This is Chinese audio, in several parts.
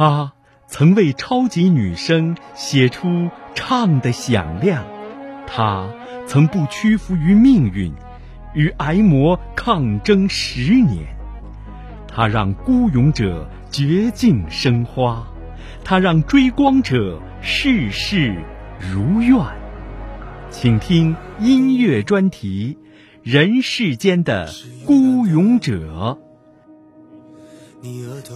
她曾为超级女声写出《唱的响亮》，她曾不屈服于命运，与癌魔抗争十年。她让孤勇者绝境生花，她让追光者事事如愿。请听音乐专题《人世间的孤勇者》。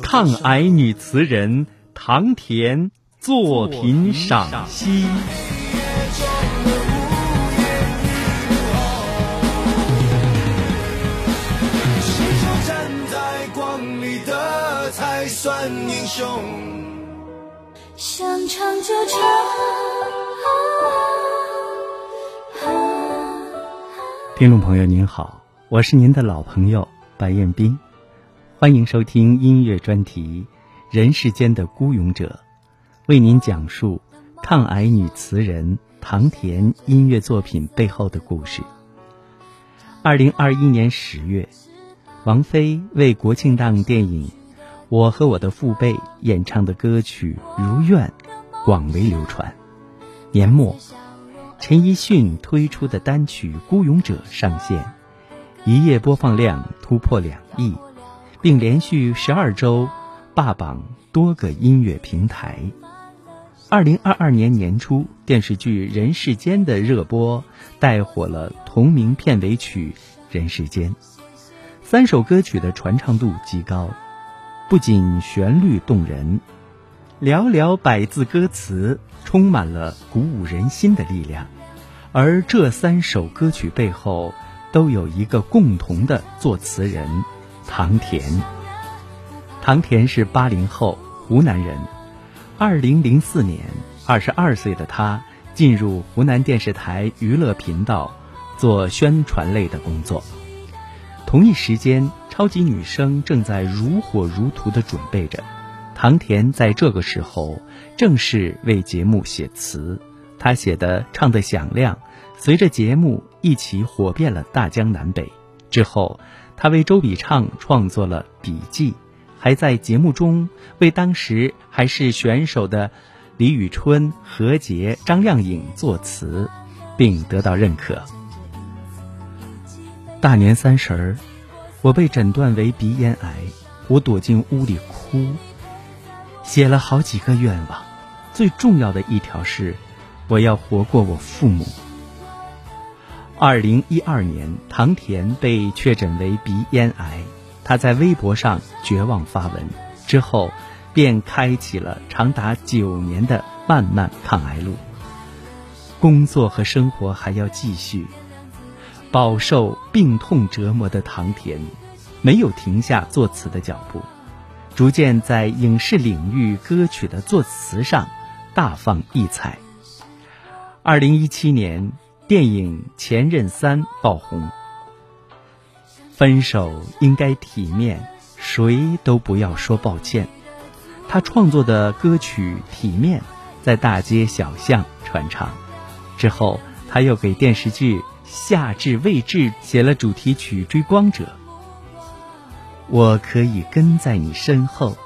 抗癌女词人唐田作品赏析。想唱就唱。听众朋友您好，我是您的老朋友白彦斌。欢迎收听音乐专题《人世间的孤勇者》，为您讲述抗癌女词人唐田音乐作品背后的故事。二零二一年十月，王菲为国庆档电影《我和我的父辈》演唱的歌曲《如愿》广为流传。年末，陈奕迅推出的单曲《孤勇者》上线，一夜播放量突破两亿。并连续十二周霸榜多个音乐平台。二零二二年年初，电视剧《人世间》的热播带火了同名片尾曲《人世间》。三首歌曲的传唱度极高，不仅旋律动人，寥寥百字歌词充满了鼓舞人心的力量。而这三首歌曲背后都有一个共同的作词人。唐田，唐田是八零后湖南人。二零零四年，二十二岁的他进入湖南电视台娱乐频道做宣传类的工作。同一时间，超级女声正在如火如荼的准备着。唐田在这个时候正式为节目写词，他写的《唱得响亮》，随着节目一起火遍了大江南北。之后。他为周笔畅创作了笔记，还在节目中为当时还是选手的李宇春、何洁、张靓颖作词，并得到认可。大年三十儿，我被诊断为鼻咽癌，我躲进屋里哭，写了好几个愿望，最重要的一条是，我要活过我父母。二零一二年，唐田被确诊为鼻咽癌，他在微博上绝望发文，之后便开启了长达九年的漫漫抗癌路。工作和生活还要继续，饱受病痛折磨的唐田没有停下作词的脚步，逐渐在影视领域歌曲的作词上大放异彩。二零一七年。电影《前任三》爆红。分手应该体面，谁都不要说抱歉。他创作的歌曲《体面》在大街小巷传唱。之后，他又给电视剧《夏至未至》写了主题曲《追光者》。我可以跟在你身后，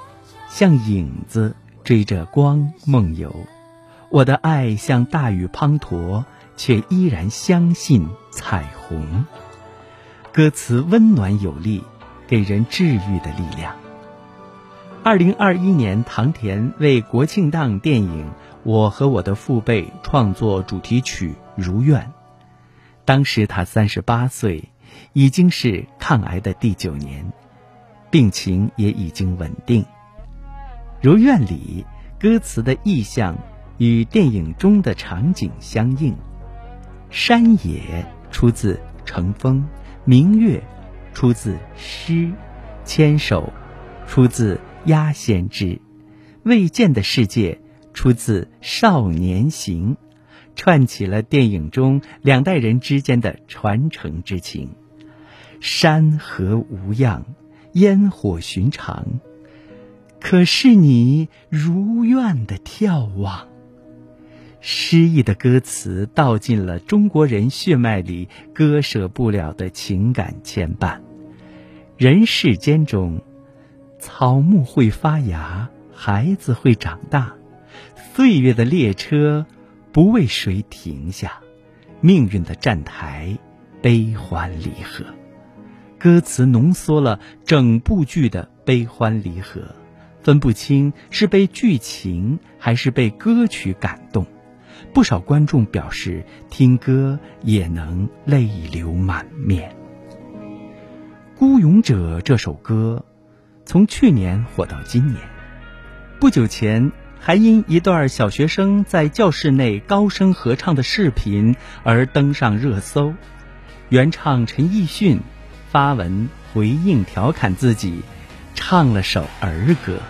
像影子追着光梦游。我的爱像大雨滂沱。却依然相信彩虹。歌词温暖有力，给人治愈的力量。二零二一年，唐田为国庆档电影《我和我的父辈》创作主题曲《如愿》。当时他三十八岁，已经是抗癌的第九年，病情也已经稳定。《如愿》里歌词的意象与电影中的场景相应。山野出自《乘风》，明月出自诗，牵手出自《鸭先知》，未见的世界出自《少年行》，串起了电影中两代人之间的传承之情。山河无恙，烟火寻常，可是你如愿的眺望。诗意的歌词道尽了中国人血脉里割舍不了的情感牵绊。人世间中，草木会发芽，孩子会长大，岁月的列车不为谁停下，命运的站台悲欢离合。歌词浓缩了整部剧的悲欢离合，分不清是被剧情还是被歌曲感动。不少观众表示，听歌也能泪流满面。《孤勇者》这首歌，从去年火到今年，不久前还因一段小学生在教室内高声合唱的视频而登上热搜。原唱陈奕迅发文回应调侃自己，唱了首儿歌。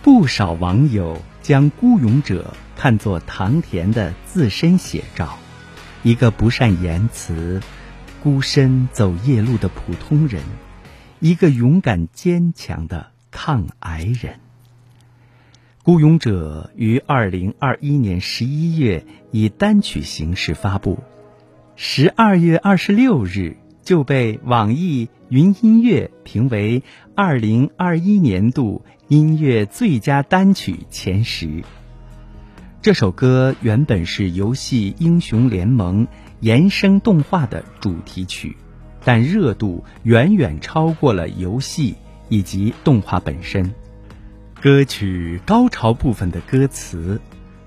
不少网友将《孤勇者》看作唐田的自身写照，一个不善言辞。孤身走夜路的普通人，一个勇敢坚强的抗癌人。《孤勇者》于二零二一年十一月以单曲形式发布，十二月二十六日就被网易云音乐评为二零二一年度音乐最佳单曲前十。这首歌原本是游戏《英雄联盟》。延伸动画的主题曲，但热度远远超过了游戏以及动画本身。歌曲高潮部分的歌词：“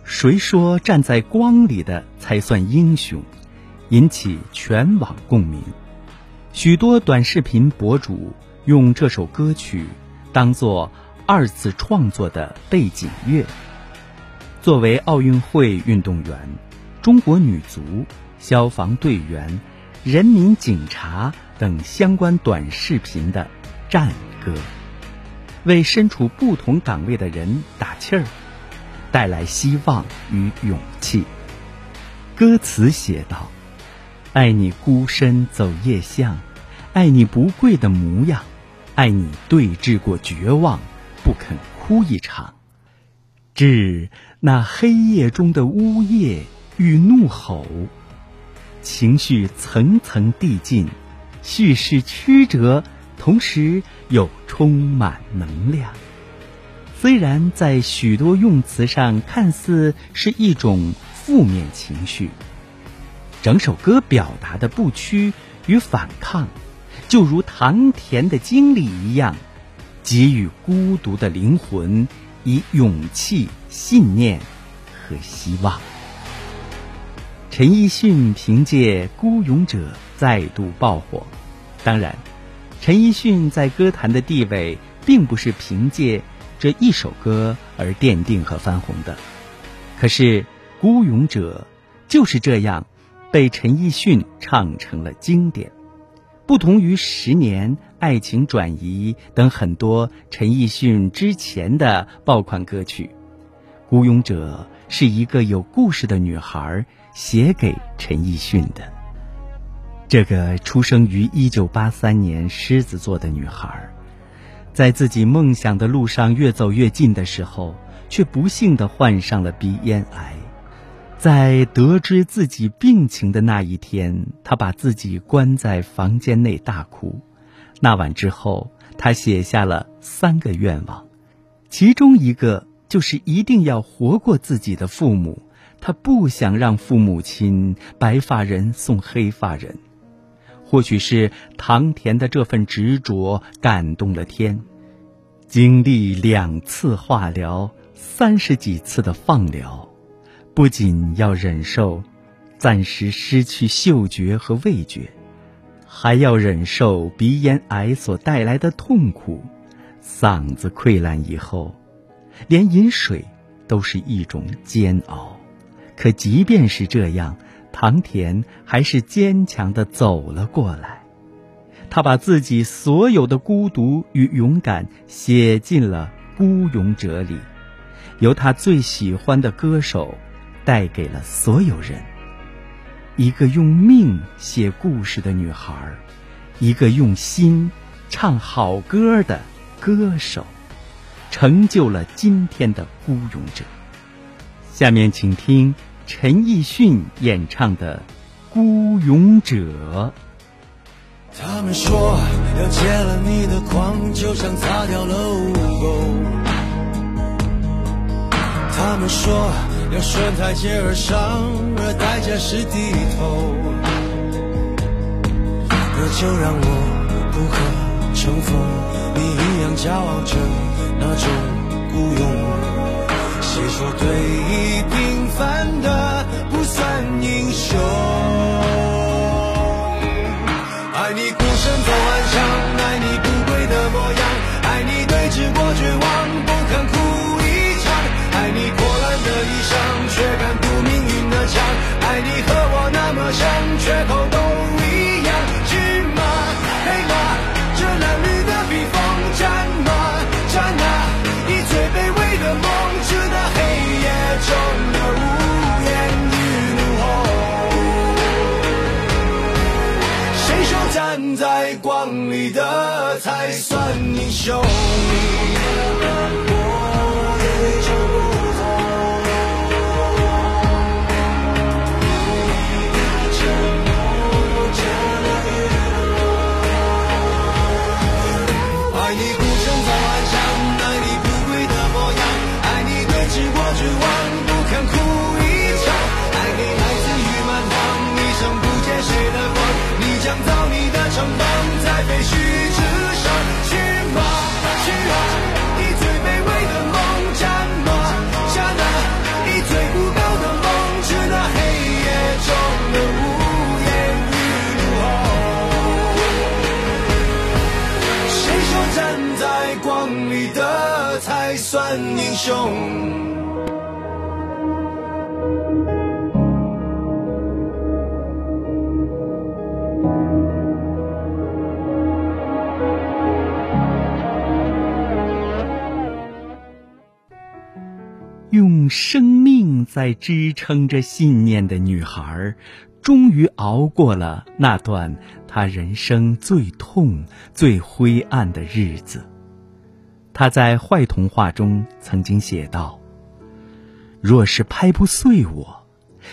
谁说站在光里的才算英雄？”引起全网共鸣。许多短视频博主用这首歌曲当做二次创作的背景乐。作为奥运会运动员，中国女足。消防队员、人民警察等相关短视频的战歌，为身处不同岗位的人打气儿，带来希望与勇气。歌词写道：“爱你孤身走夜巷，爱你不跪的模样，爱你对峙过绝望，不肯哭一场。致那黑夜中的呜咽与怒吼。”情绪层层递进，叙事曲折，同时又充满能量。虽然在许多用词上看似是一种负面情绪，整首歌表达的不屈与反抗，就如唐田的经历一样，给予孤独的灵魂以勇气、信念和希望。陈奕迅凭借《孤勇者》再度爆火。当然，陈奕迅在歌坛的地位并不是凭借这一首歌而奠定和翻红的。可是，《孤勇者》就是这样被陈奕迅唱成了经典。不同于《十年》《爱情转移》等很多陈奕迅之前的爆款歌曲，《孤勇者》是一个有故事的女孩。写给陈奕迅的这个出生于一九八三年狮子座的女孩，在自己梦想的路上越走越近的时候，却不幸的患上了鼻咽癌。在得知自己病情的那一天，她把自己关在房间内大哭。那晚之后，他写下了三个愿望，其中一个就是一定要活过自己的父母。他不想让父母亲白发人送黑发人，或许是唐田的这份执着感动了天。经历两次化疗、三十几次的放疗，不仅要忍受暂时失去嗅觉和味觉，还要忍受鼻咽癌所带来的痛苦。嗓子溃烂以后，连饮水都是一种煎熬。可即便是这样，唐田还是坚强的走了过来。他把自己所有的孤独与勇敢写进了《孤勇者》里，由他最喜欢的歌手带给了所有人。一个用命写故事的女孩，一个用心唱好歌的歌手，成就了今天的孤勇者。下面请听。陈奕迅演唱的《孤勇者》。他们说要戒了你的狂，就像擦掉了污垢。他们说要顺台阶而上，而代价是低头。那就让我不可乘风，你一样骄傲着那种孤勇。谁说对弈算英雄？用生命在支撑着信念的女孩，终于熬过了那段她人生最痛、最灰暗的日子。他在坏童话中曾经写道：“若是拍不碎我，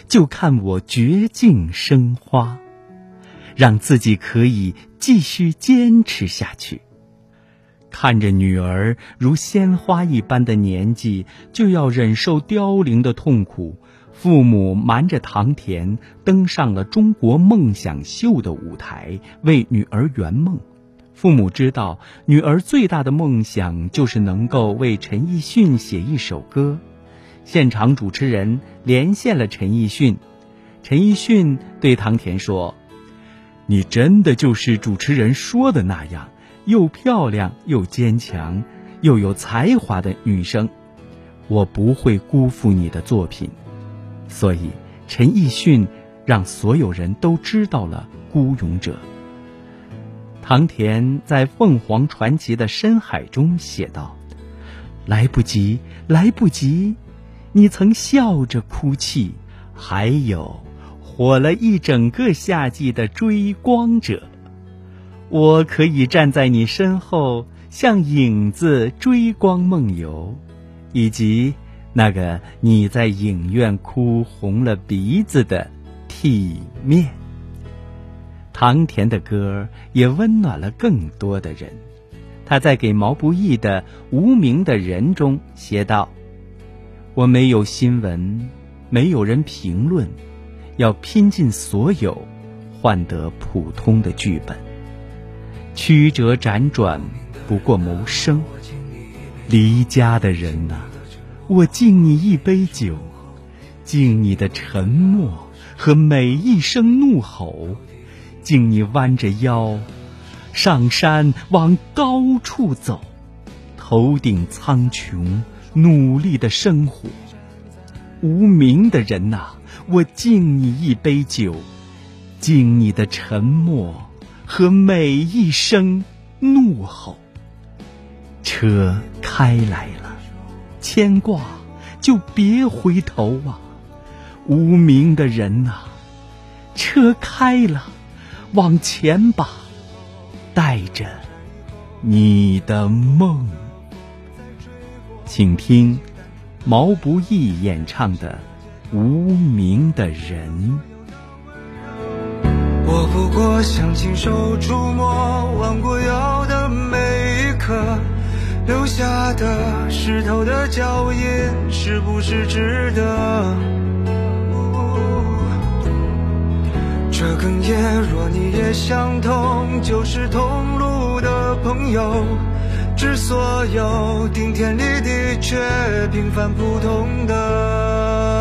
就看我绝境生花，让自己可以继续坚持下去。”看着女儿如鲜花一般的年纪就要忍受凋零的痛苦，父母瞒着唐田登上了中国梦想秀的舞台，为女儿圆梦。父母知道女儿最大的梦想就是能够为陈奕迅写一首歌，现场主持人连线了陈奕迅。陈奕迅对唐田说：“你真的就是主持人说的那样。”又漂亮又坚强，又有才华的女生，我不会辜负你的作品。所以，陈奕迅让所有人都知道了《孤勇者》。唐田在《凤凰传奇》的深海中写道：“来不及，来不及，你曾笑着哭泣。还有，火了一整个夏季的追光者。”我可以站在你身后，像影子追光梦游，以及那个你在影院哭红了鼻子的体面。唐田的歌也温暖了更多的人。他在给毛不易的《无名的人》中写道：“我没有新闻，没有人评论，要拼尽所有，换得普通的剧本。”曲折辗转，不过谋生。离家的人呐、我敬你一杯酒，敬你的沉默和每一声怒吼，敬你弯着腰，上山往高处走，头顶苍穹，努力的生活。无名的人呐、啊，我敬你一杯酒，敬你的沉默。和每一声怒吼，车开来了，牵挂就别回头啊！无名的人呐、啊，车开了，往前吧，带着你的梦。请听毛不易演唱的《无名的人》。我不过想亲手触摸，弯过腰的每一刻，留下的湿透的脚印，是不是值得？这哽咽，若你也相同，就是同路的朋友。致所有顶天立地却平凡普通的。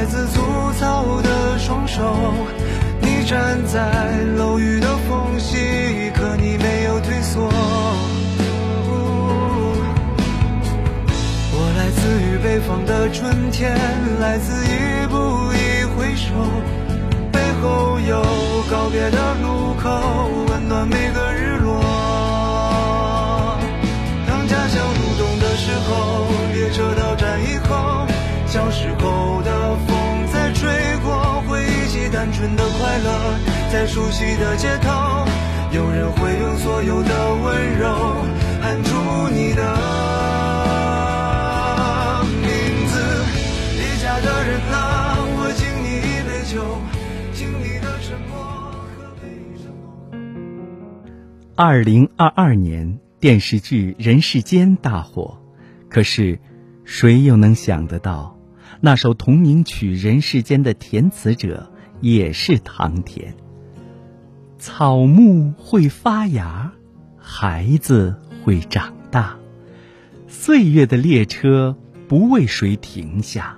来自粗糙的双手你站在楼宇的缝隙可你没有退缩。我来自于北方的春天来自一步一回首背后有告别的路口温暖每个日落。当家乡入冬的时候列车到站以后小时候的单纯的快乐，在熟悉的街头，有人会用所有的温柔喊出你的名字。离家的人啊，我敬你一杯酒，敬你的沉默和悲伤。二零二二年电视剧《人世间》大火，可是谁又能想得到，那首同名曲《人世间》的填词者也是唐田。草木会发芽，孩子会长大，岁月的列车不为谁停下，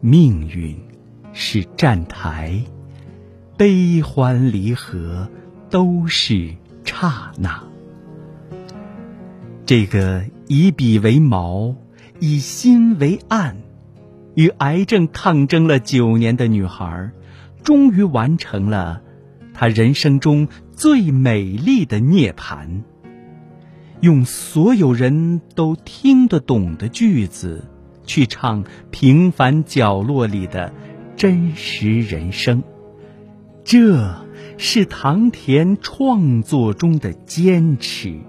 命运是站台，悲欢离合都是。刹那，这个以笔为矛、以心为案，与癌症抗争了九年的女孩，终于完成了他人生中最美丽的涅槃。用所有人都听得懂的句子，去唱平凡角落里的真实人生，这。是唐田创作中的坚持。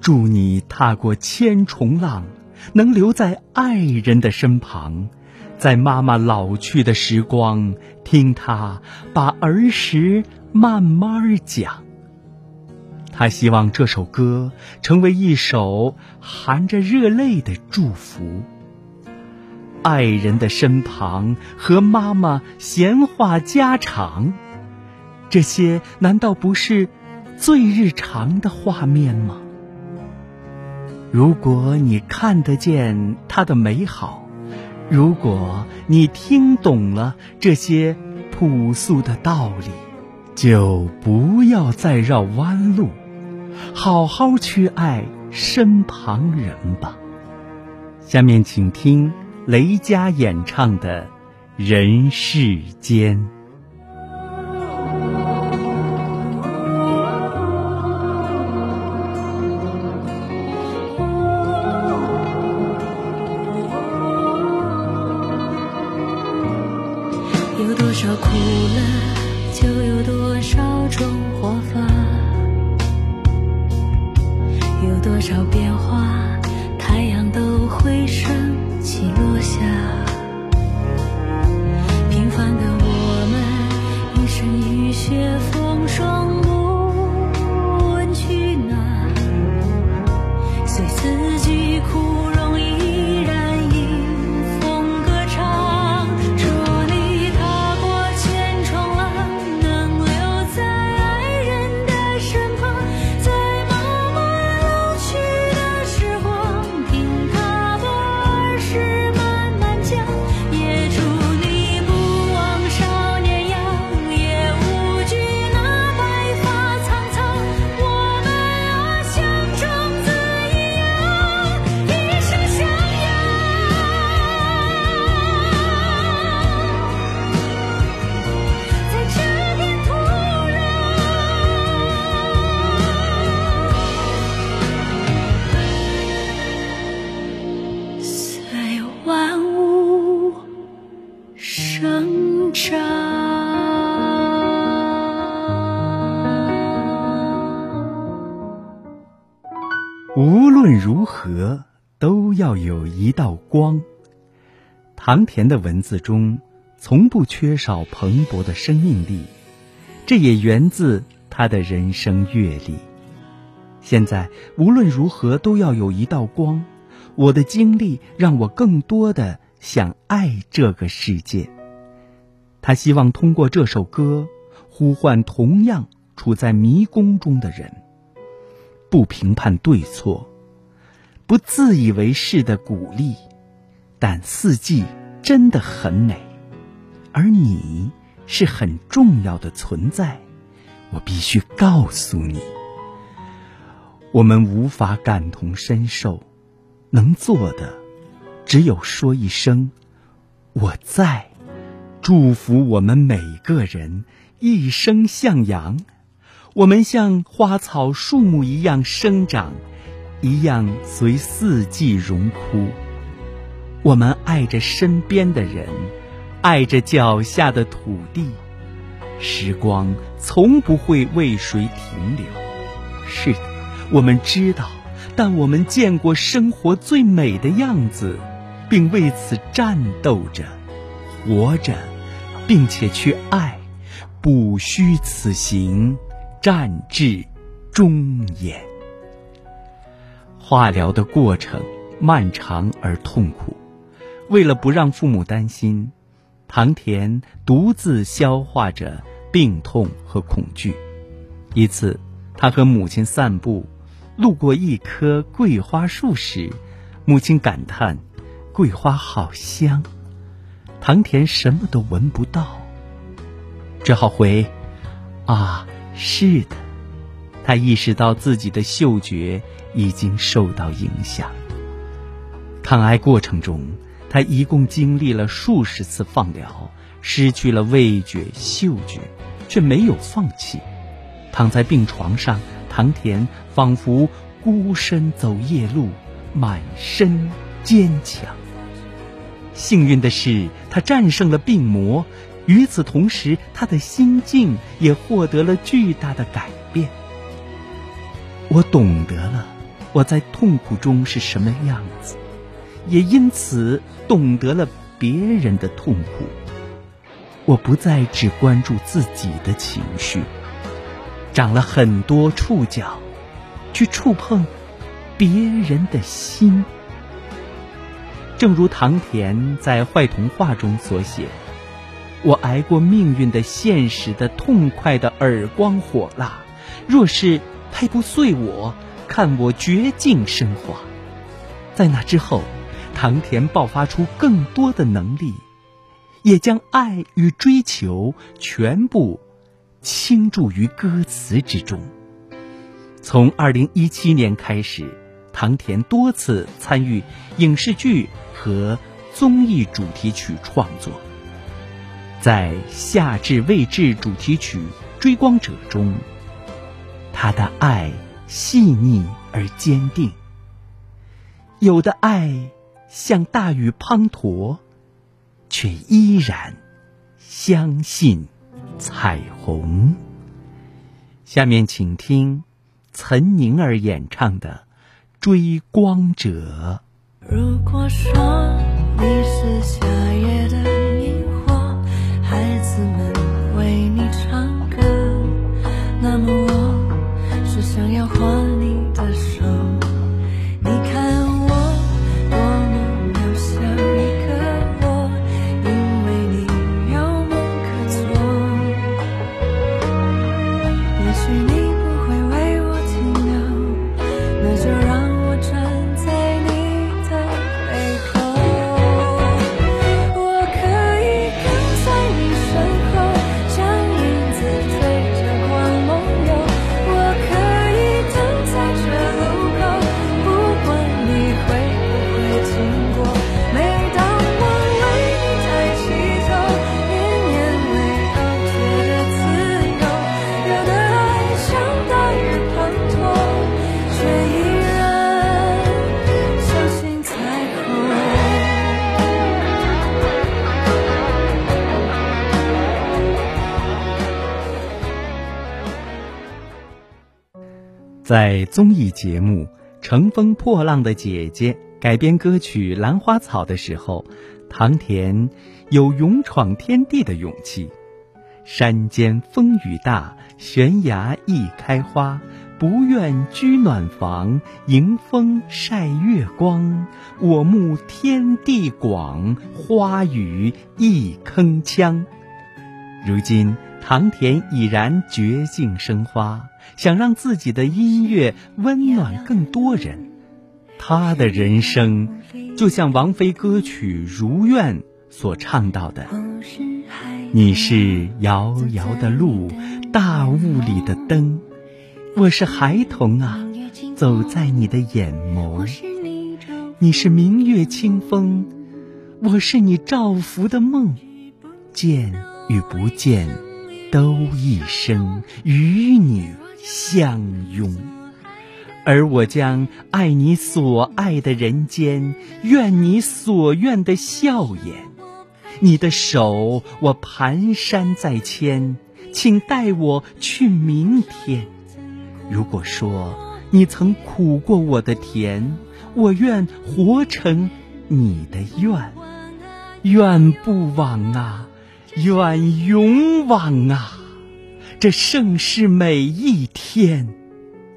祝你踏过千重浪，能留在爱人的身旁，在妈妈老去的时光，听她把儿时慢慢讲。她希望这首歌成为一首含着热泪的祝福。爱人的身旁，和妈妈闲话家常。这些难道不是最日常的画面吗？如果你看得见它的美好，如果你听懂了这些朴素的道理，就不要再绕弯路，好好去爱身旁人吧。下面请听雷佳演唱的《人世间》。要有一道光。唐田的文字中，从不缺少蓬勃的生命力，这也源自他的人生阅历。现在无论如何都要有一道光。我的经历让我更多的想爱这个世界。他希望通过这首歌呼唤同样处在迷宫中的人，不评判对错，不自以为是的鼓励，但四季真的很美，而你是很重要的存在，我必须告诉你。我们无法感同身受，能做的只有说一声“我在”，祝福我们每个人一生向阳。我们像花草树木一样生长，一样随四季荣枯。我们爱着身边的人，爱着脚下的土地。时光从不会为谁停留。是的。我们知道，但我们见过生活最美的样子，并为此战斗着、活着，并且去爱，不虚此行，战至终焉。化疗的过程漫长而痛苦，为了不让父母担心，唐田独自消化着病痛和恐惧。一次，他和母亲散步。路过一棵桂花树时，母亲感叹：“桂花好香。”唐田什么都闻不到，只好回：“啊，是的。”他意识到自己的嗅觉已经受到影响。抗癌过程中，他一共经历了数十次放疗，失去了味觉、嗅觉，却没有放弃。躺在病床上。唐田仿佛孤身走夜路，满身坚强。幸运的是，他战胜了病魔，与此同时，他的心境也获得了巨大的改变。我懂得了我在痛苦中是什么样子，也因此懂得了别人的痛苦。我不再只关注自己的情绪。长了很多触角，去触碰别人的心。正如唐田在《坏童话》中所写：“我挨过命运的现实的痛快的耳光火辣，若是拍不碎我，看我绝境升华。”在那之后，唐田爆发出更多的能力，也将爱与追求全部。倾注于歌词之中。从二零一七年开始，唐田多次参与影视剧和综艺主题曲创作。在《夏至未至》主题曲《追光者》中，他的爱细腻而坚定。有的爱像大雨滂沱，却依然相信。彩虹。下面请听岑宁儿演唱的《追光者》。如果说你是夏夜的萤火，孩子们为你唱歌，那么我想要换在综艺节目《乘风破浪的姐姐改编歌曲《兰花草》的时候，唐田有勇闯天地的勇气。山间风雨大，悬崖易开花。不愿居暖房，迎风晒月光。我目天地广，花语一铿锵。如今，唐田已然绝境生花，想让自己的音乐温暖更多人。他的人生，就像王菲歌曲《如愿》所唱到的：“你是遥遥的路，大雾里的灯。”我是孩童啊，走在你的眼眸；你是明月清风，我是你照拂的梦。见与不见，都一生与你相拥。而我将爱你所爱的人间，愿你所愿的笑颜。你的手我蹒跚在牵，请带我去明天。如果说你曾苦过我的甜，我愿活成你的愿，愿不枉啊，愿永往啊，这盛世每一天。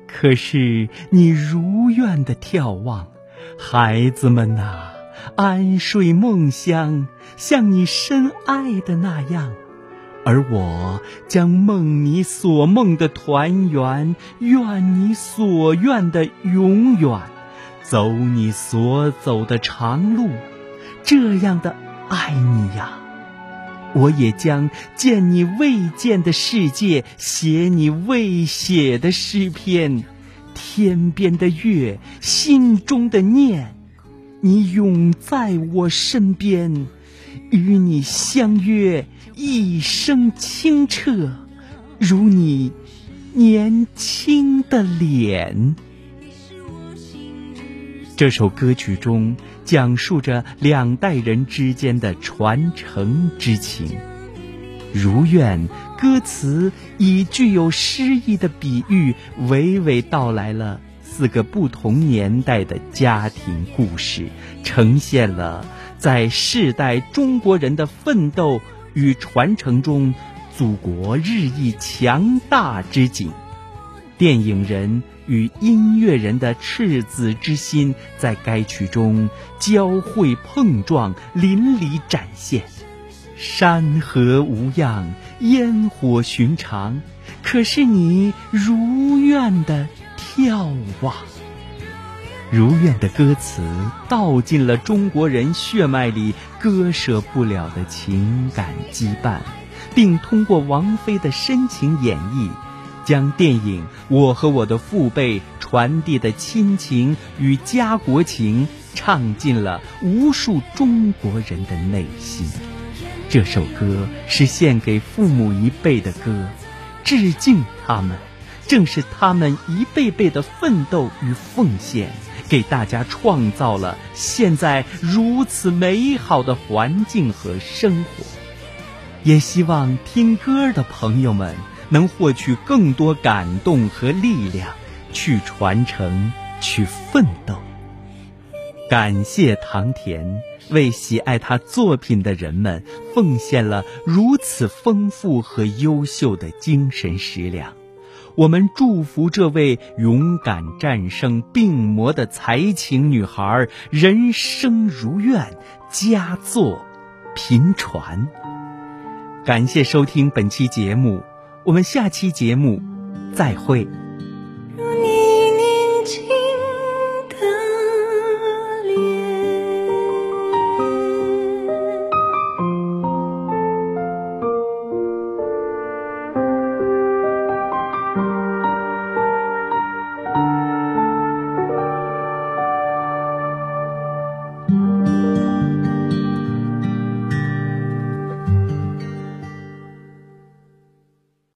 可是你如愿的眺望，孩子们呐，安睡梦乡，像你深爱的那样。而我将梦你所梦的团圆，愿你所愿的永远，走你所走的长路，这样的爱你呀！我也将见你未见的世界，写你未写的诗篇。天边的月，心中的念，你永在我身边，与你相约。一生清澈，如你年轻的脸。这首歌曲中讲述着两代人之间的传承之情。如愿歌词以具有诗意的比喻，娓娓道来了四个不同年代的家庭故事，呈现了在世代中国人的奋斗。与传承中，祖国日益强大之景，电影人与音乐人的赤子之心在该曲中交汇碰撞，淋漓展现。山河无恙，烟火寻常，可是你如愿的眺望。如愿的歌词道尽了中国人血脉里割舍不了的情感羁绊，并通过王菲的深情演绎，将电影《我和我的父辈》传递的亲情与家国情唱进了无数中国人的内心。这首歌是献给父母一辈的歌，致敬他们，正是他们一辈辈的奋斗与奉献。给大家创造了现在如此美好的环境和生活，也希望听歌的朋友们能获取更多感动和力量，去传承，去奋斗。感谢唐田为喜爱他作品的人们奉献了如此丰富和优秀的精神食粮。我们祝福这位勇敢战胜病魔的才情女孩，人生如愿，佳作频传。感谢收听本期节目，我们下期节目再会。